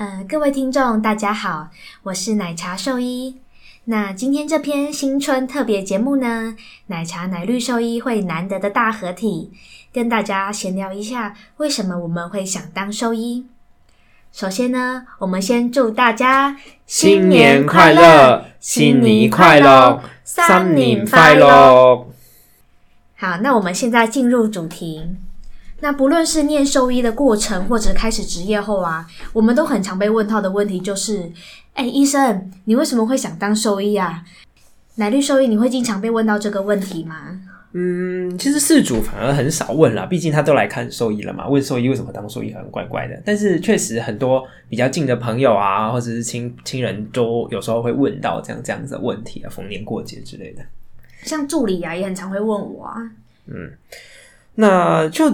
呃，各位听众，大家好，我是奶茶兽医。那今天这篇新春特别节目呢，奶茶奶绿兽医会难得的大合体，跟大家闲聊一下，为什么我们会想当兽医。首先呢，我们先祝大家新年快乐，新年快乐，三年快乐。好，那我们现在进入主题。那不论是念兽医的过程，或者开始职业后啊，我们都很常被问到的问题就是：哎，医生，你为什么会想当兽医啊？奶绿兽医，你会经常被问到这个问题吗？嗯，其实事主反而很少问啦，毕竟他都来看兽医了嘛。问兽医为什么当兽医很怪怪的，但是确实很多比较近的朋友啊，或者是亲亲人都有时候会问到这样这样子的问题啊，逢年过节之类的。像助理啊，也很常会问我啊。嗯，那就。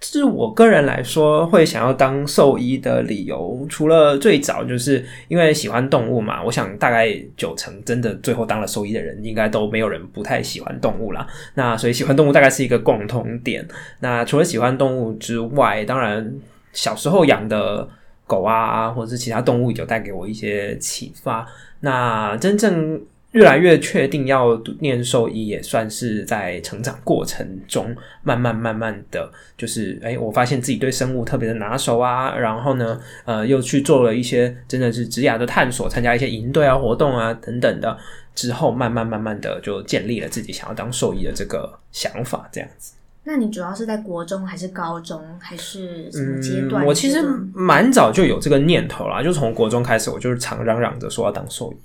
是我个人来说，会想要当兽医的理由，除了最早就是因为喜欢动物嘛。我想大概九成真的最后当了兽医的人，应该都没有人不太喜欢动物啦。那所以喜欢动物大概是一个共同点。那除了喜欢动物之外，当然小时候养的狗啊，或者是其他动物，有带给我一些启发。那真正。越来越确定要念兽医，也算是在成长过程中慢慢慢慢的就是，哎，我发现自己对生物特别的拿手啊，然后呢，呃，又去做了一些真的是职涯的探索，参加一些营队啊、活动啊等等的，之后慢慢慢慢的就建立了自己想要当兽医的这个想法，这样子。那你主要是在国中还是高中还是什么阶段？我其实蛮早就有这个念头啦，就从国中开始，我就是常嚷嚷着说要当兽医。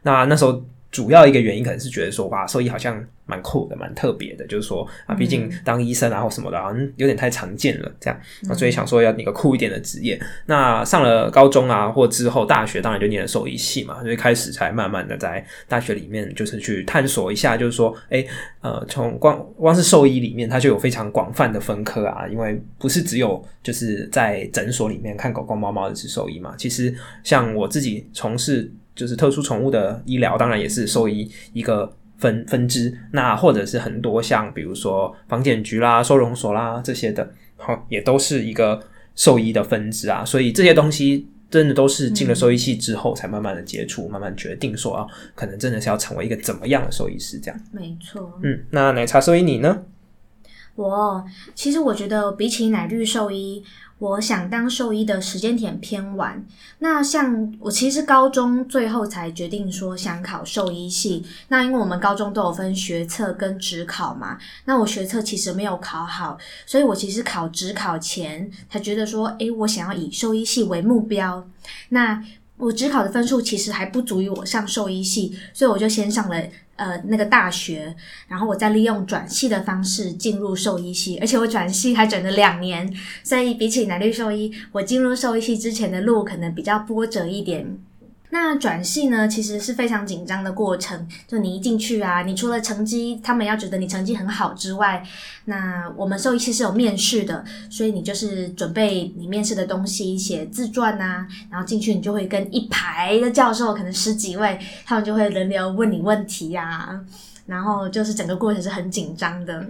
那那时候。主要一个原因可能是觉得说，哇，兽医好像蛮酷的，蛮特别的。就是说啊，毕竟当医生啊或什么的，好像有点太常见了，这样。那所以想说要一个酷一点的职业。那上了高中啊，或之后大学，当然就念了兽医系嘛。所以开始才慢慢的在大学里面，就是去探索一下，就是说，哎，呃，从光光是兽医里面，它就有非常广泛的分科啊。因为不是只有就是在诊所里面看狗狗猫猫的是兽医嘛。其实像我自己从事。就是特殊宠物的医疗，当然也是兽医一个分分支。那或者是很多像比如说房检局啦、收容所啦这些的，好，也都是一个兽医的分支啊。所以这些东西真的都是进了兽医系之后，才慢慢的接触，慢慢决定说啊，可能真的是要成为一个怎么样的兽医师这样。没错。嗯，那奶茶兽医你呢？我其实我觉得比起奶绿兽医。我想当兽医的时间点偏晚。那像我其实高中最后才决定说想考兽医系。那因为我们高中都有分学测跟职考嘛。那我学测其实没有考好，所以我其实考职考前才觉得说，诶，我想要以兽医系为目标。那我职考的分数其实还不足以我上兽医系，所以我就先上了。呃，那个大学，然后我再利用转系的方式进入兽医系，而且我转系还转了两年，所以比起南绿兽医，我进入兽医系之前的路可能比较波折一点。那转系呢，其实是非常紧张的过程。就你一进去啊，你除了成绩，他们要觉得你成绩很好之外，那我们兽医系是有面试的，所以你就是准备你面试的东西，写自传啊，然后进去你就会跟一排的教授，可能十几位，他们就会轮流问你问题呀，然后就是整个过程是很紧张的。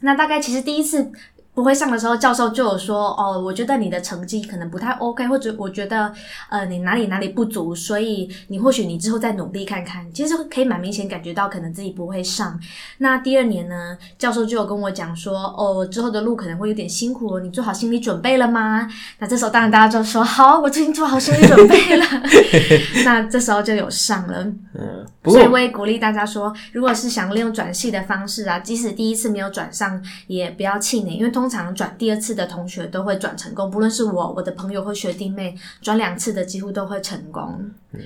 那大概其实第一次。不会上的时候，教授就有说哦，我觉得你的成绩可能不太 OK，或者我觉得呃你哪里哪里不足，所以你或许你之后再努力看看。其实可以蛮明显感觉到可能自己不会上。那第二年呢，教授就有跟我讲说哦，之后的路可能会有点辛苦，你做好心理准备了吗？那这时候当然大家就说好，我最近做好心理准备了。那这时候就有上了。嗯，所以我也鼓励大家说，如果是想利用转系的方式啊，即使第一次没有转上，也不要气馁，因为通。通常转第二次的同学都会转成功，不论是我、我的朋友或学弟妹，转两次的几乎都会成功。嗯，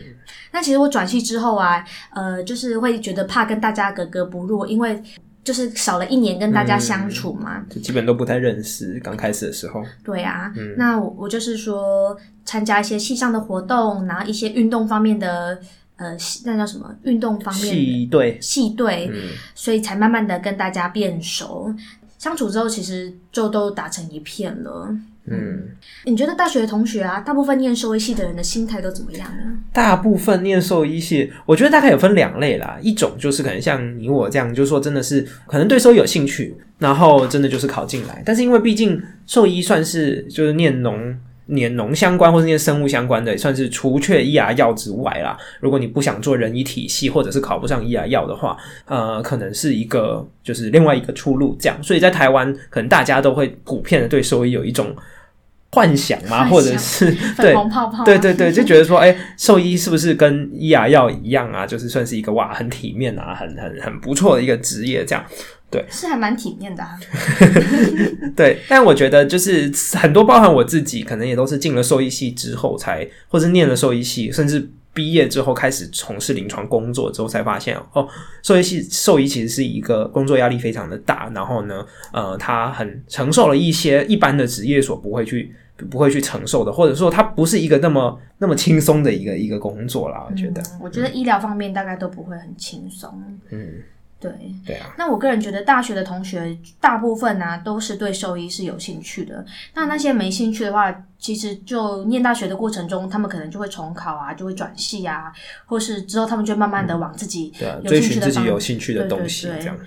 那其实我转系之后啊，呃，就是会觉得怕跟大家格格不入，因为就是少了一年跟大家相处嘛，就基本都不太认识。刚开始的时候，对啊，那我我就是说参加一些系上的活动，然后一些运动方面的，呃，那叫什么运动方面系队系队，所以才慢慢的跟大家变熟。相处之后，其实就都打成一片了。嗯，你觉得大学的同学啊，大部分念兽医系的人的心态都怎么样呢？大部分念兽医系，我觉得大概有分两类啦。一种就是可能像你我这样，就是说真的是可能对兽医有兴趣，然后真的就是考进来。但是因为毕竟兽医算是就是念农念农相关或是念生物相关的，算是除却医牙药之外啦。如果你不想做人医体系，或者是考不上医牙药的话，呃，可能是一个就是另外一个出路。这样，所以在台湾，可能大家都会普遍的对兽医有一种幻想嘛，或者是 对泡泡，对对对，就觉得说，哎，兽医是不是跟医牙药一样啊？就是算是一个哇，很体面啊，很很很不错的一个职业，这样。对，是还蛮体面的。啊 对，但我觉得就是很多，包含我自己，可能也都是进了兽医系之后才，或者念了兽医系，甚至毕业之后开始从事临床工作之后，才发现哦，兽医系兽医其实是一个工作压力非常的大，然后呢，呃，他很承受了一些一般的职业所不会去不会去承受的，或者说它不是一个那么那么轻松的一个一个工作啦。我觉得，我觉得医疗方面大概都不会很轻松。嗯。对对啊，那我个人觉得大学的同学大部分呢都是对兽医是有兴趣的。那那些没兴趣的话，其实就念大学的过程中，他们可能就会重考啊，就会转系啊，或是之后他们就慢慢的往自己追寻自己有兴趣的东西这样。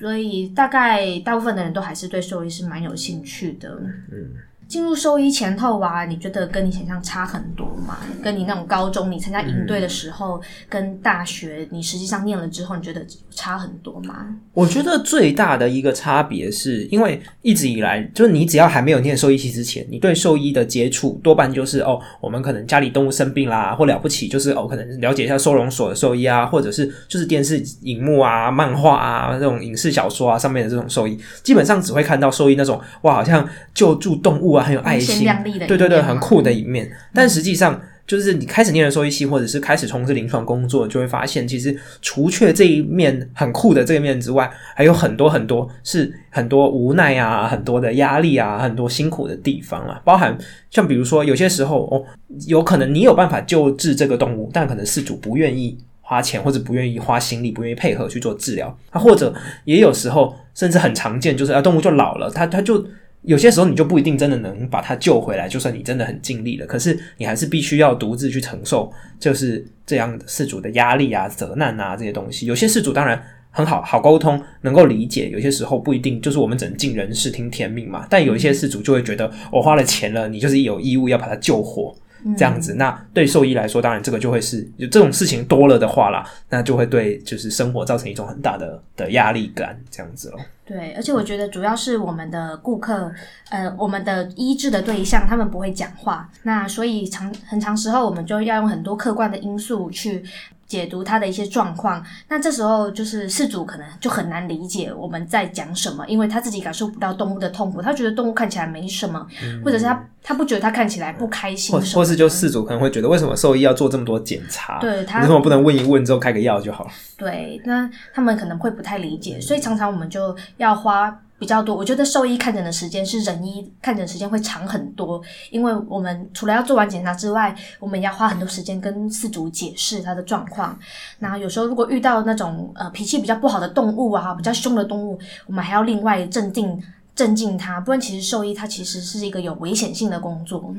所以大概大部分的人都还是对兽医是蛮有兴趣的。嗯。进入兽医前后啊，你觉得跟你想象差很多吗？跟你那种高中你参加营队的时候，跟大学你实际上念了之后，你觉得差很多吗？我觉得最大的一个差别是因为一直以来，就是你只要还没有念兽医系之前，你对兽医的接触多半就是哦，我们可能家里动物生病啦，或了不起就是哦，可能了解一下收容所的兽医啊，或者是就是电视荧幕啊、漫画啊这种影视小说啊上面的这种兽医，基本上只会看到兽医那种哇，好像救助动物。很有爱心，对对对，很酷的一面。但实际上，就是你开始念了兽医系，或者是开始从事临床工作，就会发现，其实除却这一面很酷的这一面之外，还有很多很多是很多无奈啊，很多的压力啊，很多辛苦的地方啊。包含像比如说，有些时候哦，有可能你有办法救治这个动物，但可能事主不愿意花钱，或者不愿意花心力，不愿意配合去做治疗。啊，或者也有时候，甚至很常见，就是啊，动物就老了，它它就。有些时候你就不一定真的能把他救回来，就算你真的很尽力了，可是你还是必须要独自去承受，就是这样的事主的压力啊、责难啊这些东西。有些事主当然很好，好沟通，能够理解；有些时候不一定，就是我们只能尽人事听天命嘛。但有一些事主就会觉得，我花了钱了，你就是有义务要把它救活。这样子，那对兽医来说，当然这个就会是就这种事情多了的话啦，那就会对就是生活造成一种很大的的压力感，这样子咯。对，而且我觉得主要是我们的顾客，呃，我们的医治的对象，他们不会讲话，那所以长很长时候，我们就要用很多客观的因素去。解读他的一些状况，那这时候就是事主可能就很难理解我们在讲什么，因为他自己感受不到动物的痛苦，他觉得动物看起来没什么，或者是他他不觉得他看起来不开心，或或是就事主可能会觉得为什么兽医要做这么多检查？对他为什么不能问一问之后开个药就好了？对，那他们可能会不太理解，所以常常我们就要花。比较多，我觉得兽医看诊的时间是人医看诊时间会长很多，因为我们除了要做完检查之外，我们要花很多时间跟饲主解释他的状况。那有时候如果遇到那种呃脾气比较不好的动物啊，比较凶的动物，我们还要另外镇定镇静它，不然其实兽医它其实是一个有危险性的工作。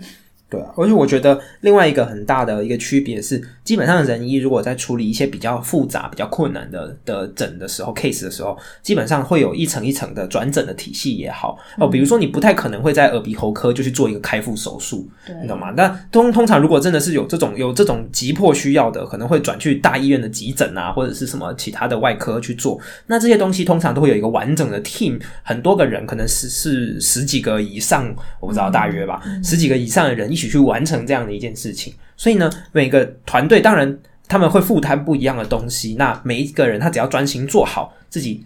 对，而且我觉得另外一个很大的一个区别是，基本上人医如果在处理一些比较复杂、比较困难的的诊的时候，case 的时候，基本上会有一层一层的转诊的体系也好哦。比如说，你不太可能会在耳鼻喉科就去做一个开腹手术，你懂吗？那通通常如果真的是有这种有这种急迫需要的，可能会转去大医院的急诊啊，或者是什么其他的外科去做。那这些东西通常都会有一个完整的 team，很多个人，可能是是十几个以上，我不知道大约吧，十几个以上的人。一起去完成这样的一件事情，所以呢，每个团队当然他们会负担不一样的东西。那每一个人他只要专心做好自己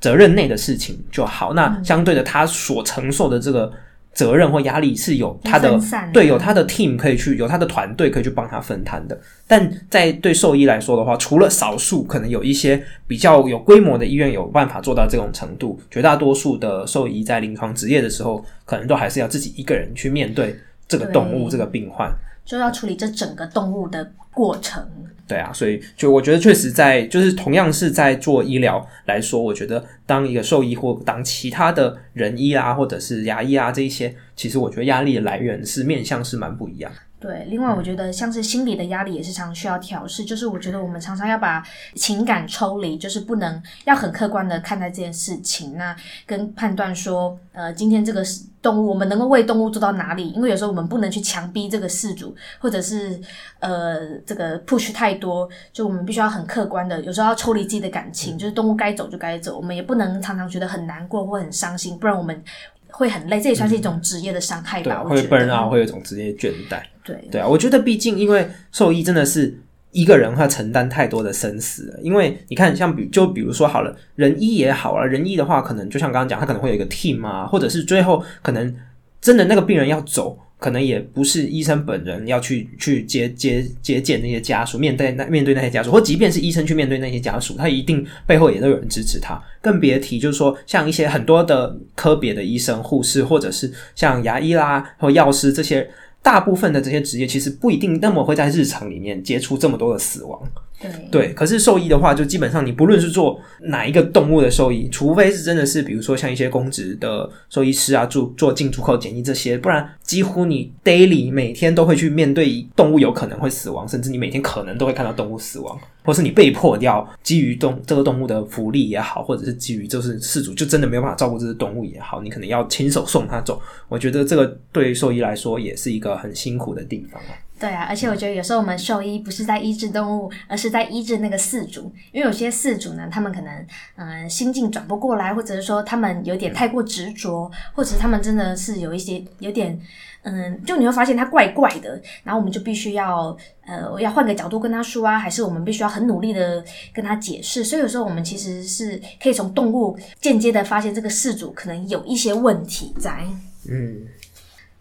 责任内的事情就好。那相对的，他所承受的这个。责任或压力是有他的对，有他的 team 可以去，有他的团队可以去帮他分摊的。但在对兽医来说的话，除了少数可能有一些比较有规模的医院有办法做到这种程度，绝大多数的兽医在临床执业的时候，可能都还是要自己一个人去面对这个动物这个病患，就要处理这整个动物的过程。对啊，所以就我觉得确实在就是同样是在做医疗来说，我觉得当一个兽医或当其他的人医啊，或者是牙医啊这一些，其实我觉得压力的来源是面向是蛮不一样。对，另外我觉得像是心理的压力也是常需要调试，就是我觉得我们常常要把情感抽离，就是不能要很客观的看待这件事情，那跟判断说，呃，今天这个动物我们能够为动物做到哪里？因为有时候我们不能去强逼这个事主，或者是呃这个 push 太多，就我们必须要很客观的，有时候要抽离自己的感情，就是动物该走就该走，我们也不能常常觉得很难过或很伤心，不然我们。会很累，这也算是一种职业的伤害吧。会被人啊，会有一种职业倦怠。对对啊，我觉得毕竟因为兽医真的是一个人，他承担太多的生死。因为你看，像比就比如说好了，人医也好啊，人医的话，可能就像刚刚讲，他可能会有一个 team 啊，或者是最后可能真的那个病人要走。可能也不是医生本人要去去接接接见那些家属，面对那面对那些家属，或即便是医生去面对那些家属，他一定背后也都有人支持他。更别提就是说，像一些很多的科别的医生、护士，或者是像牙医啦或药师这些，大部分的这些职业，其实不一定那么会在日常里面接触这么多的死亡。对对，可是兽医的话，就基本上你不论是做哪一个动物的兽医，除非是真的是，比如说像一些公职的兽医师啊，做做进出口检疫这些，不然几乎你 daily 每天都会去面对动物有可能会死亡，甚至你每天可能都会看到动物死亡，或是你被迫要基于动这个动物的福利也好，或者是基于就是事主就真的没有办法照顾这只动物也好，你可能要亲手送它走。我觉得这个对兽医来说也是一个很辛苦的地方。对啊，而且我觉得有时候我们兽医不是在医治动物，而是在医治那个饲主。因为有些饲主呢，他们可能嗯心境转不过来，或者是说他们有点太过执着，或者他们真的是有一些有点嗯，就你会发现他怪怪的，然后我们就必须要呃我要换个角度跟他说啊，还是我们必须要很努力的跟他解释。所以有时候我们其实是可以从动物间接的发现这个事主可能有一些问题在。嗯，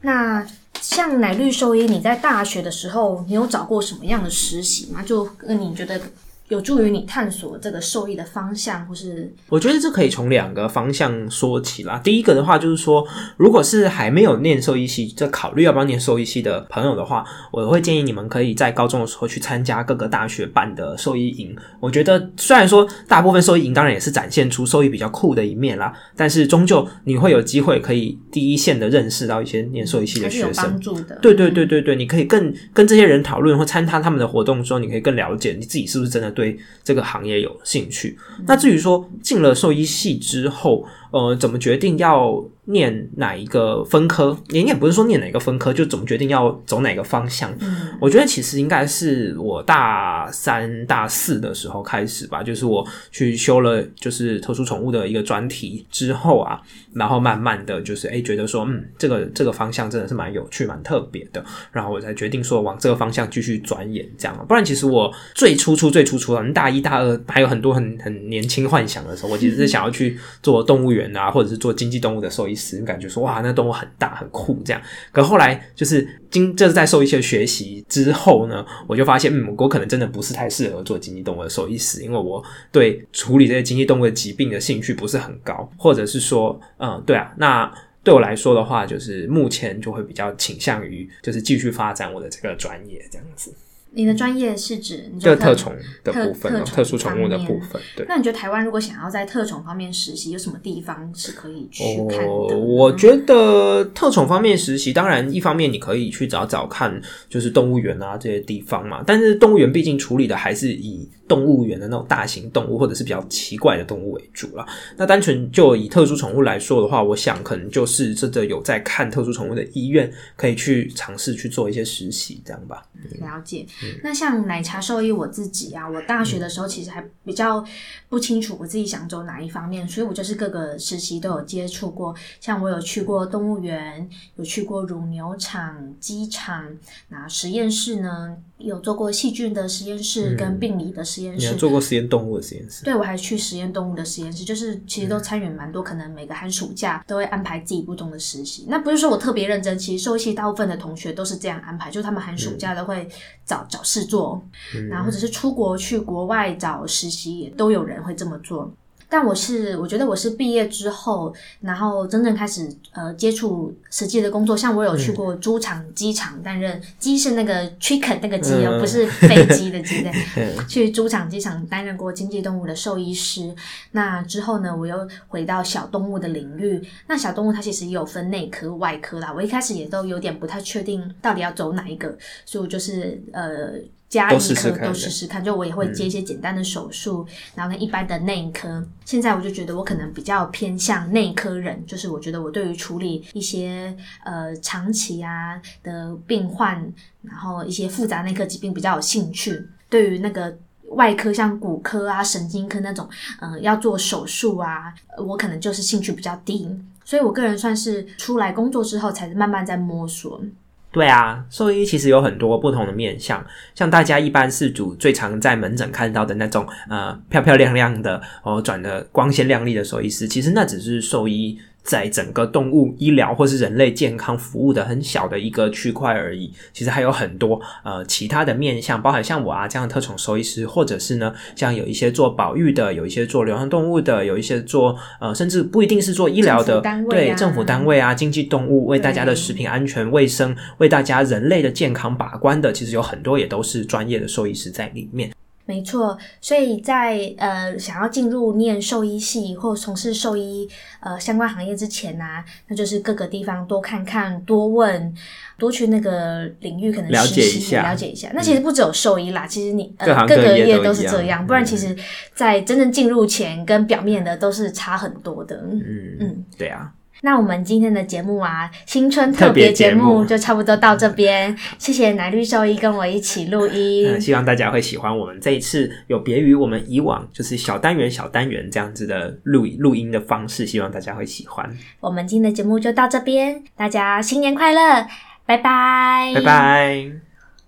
那。像奶绿兽医，你在大学的时候，你有找过什么样的实习吗？就你觉得？有助于你探索这个受益的方向，或是我觉得这可以从两个方向说起啦。第一个的话，就是说，如果是还没有念兽医系，在考虑要不要念兽医系的朋友的话，我会建议你们可以在高中的时候去参加各个大学办的兽医营。我觉得虽然说大部分兽医营当然也是展现出兽医比较酷的一面啦，但是终究你会有机会可以第一线的认识到一些念兽医系的学生，帮助的。对对对对对，你可以更跟这些人讨论或参加他们的活动的时候，你可以更了解你自己是不是真的。对这个行业有兴趣，那至于说进了兽医系之后，呃，怎么决定要？念哪一个分科？你也不是说念哪个分科，就怎么决定要走哪个方向？我觉得其实应该是我大三、大四的时候开始吧，就是我去修了就是特殊宠物的一个专题之后啊，然后慢慢的就是哎觉得说，嗯，这个这个方向真的是蛮有趣、蛮特别的，然后我才决定说往这个方向继续钻研这样。不然其实我最初初、最初初的大一、大二还有很多很很年轻幻想的时候，我其实是想要去做动物园啊，或者是做经济动物的兽医。师感觉说哇，那动物很大很酷这样。可后来就是经这是在兽医学学习之后呢，我就发现嗯，我可能真的不是太适合做经济动物的兽医师，因为我对处理这些经济动物的疾病的兴趣不是很高，或者是说嗯，对啊，那对我来说的话，就是目前就会比较倾向于就是继续发展我的这个专业这样子。你的专业是指就特宠的部分，特殊宠物的部分。对，那你觉得台湾如果想要在特宠方面实习，有什么地方是可以去看的？我觉得特宠方面实习，当然一方面你可以去找找看，就是动物园啊这些地方嘛。但是动物园毕竟处理的还是以。动物园的那种大型动物，或者是比较奇怪的动物为主了。那单纯就以特殊宠物来说的话，我想可能就是真的有在看特殊宠物的医院，可以去尝试去做一些实习，这样吧。了解。那像奶茶兽医，我自己啊，我大学的时候其实还比较不清楚我自己想走哪一方面，所以我就是各个实习都有接触过。像我有去过动物园，有去过乳牛场、鸡场，那实验室呢？有做过细菌的实验室跟病理的实验室，做过实验动物的实验室。对，我还去实验动物的实验室，就是其实都参与蛮多，可能每个寒暑假都会安排自己不同的实习。那不是说我特别认真，其实兽医大部分的同学都是这样安排，就是他们寒暑假都会找找事做，然后或者是出国去国外找实习，也都有人会这么做。但我是我觉得我是毕业之后，然后真正开始呃接触实际的工作，像我有去过猪场、鸡场担任鸡是那个 chicken 那个鸡哦，嗯不是飞机的鸡的。嗯去猪场、机场担任过经济动物的兽医师。那之后呢，我又回到小动物的领域。那小动物它其实也有分内科、外科啦。我一开始也都有点不太确定到底要走哪一个，所以我就是呃。加都医科试试都试试看，就我也会接一些简单的手术，然后跟一般的内科。现在我就觉得我可能比较偏向内科人，就是我觉得我对于处理一些呃长期啊的病患，然后一些复杂内科疾病比较有兴趣。对于那个外科，像骨科啊、神经科那种，呃，要做手术啊，呃我可能就是兴趣比较低。所以我个人算是出来工作之后，才慢慢在摸索。对啊，兽医其实有很多不同的面相，像大家一般是主最常在门诊看到的那种呃漂漂亮亮的哦转的光鲜亮丽的兽医师，其实那只是兽医在整个动物医疗或是人类健康服务的很小的一个区块而已。其实还有很多呃其他的面向，包含像我啊这样的特宠兽医师，或者是呢像有一些做保育的，有一些做流浪动物的，有一些做呃甚至不一定是做医疗的，单位啊对政府单位啊、经济动物为大家的食品安全卫生、为大家人类的健康把关的，其实有很多也都是专业的兽医师在里面。没错，所以在呃想要进入念兽医系或从事兽医呃相关行业之前呢、那就是各个地方多看看、多问、多去那个领域可能了解实习一下了解一下。那其实不只有兽医啦，其实你各呃各个业都是这样，不然嗯其实在真正进入前跟表面的都是差很多的。嗯嗯对啊，那我们今天的节目啊，新春特特别别节目节目就差不多到这边。谢谢奶绿兽医跟我一起录音。嗯，希望大家会喜欢我们这一次有别于我们以往就是小单元小单元这样子的录录音的方式，希望大家会喜欢。我们今天的节目就到这边，大家新年快乐，拜拜，拜拜。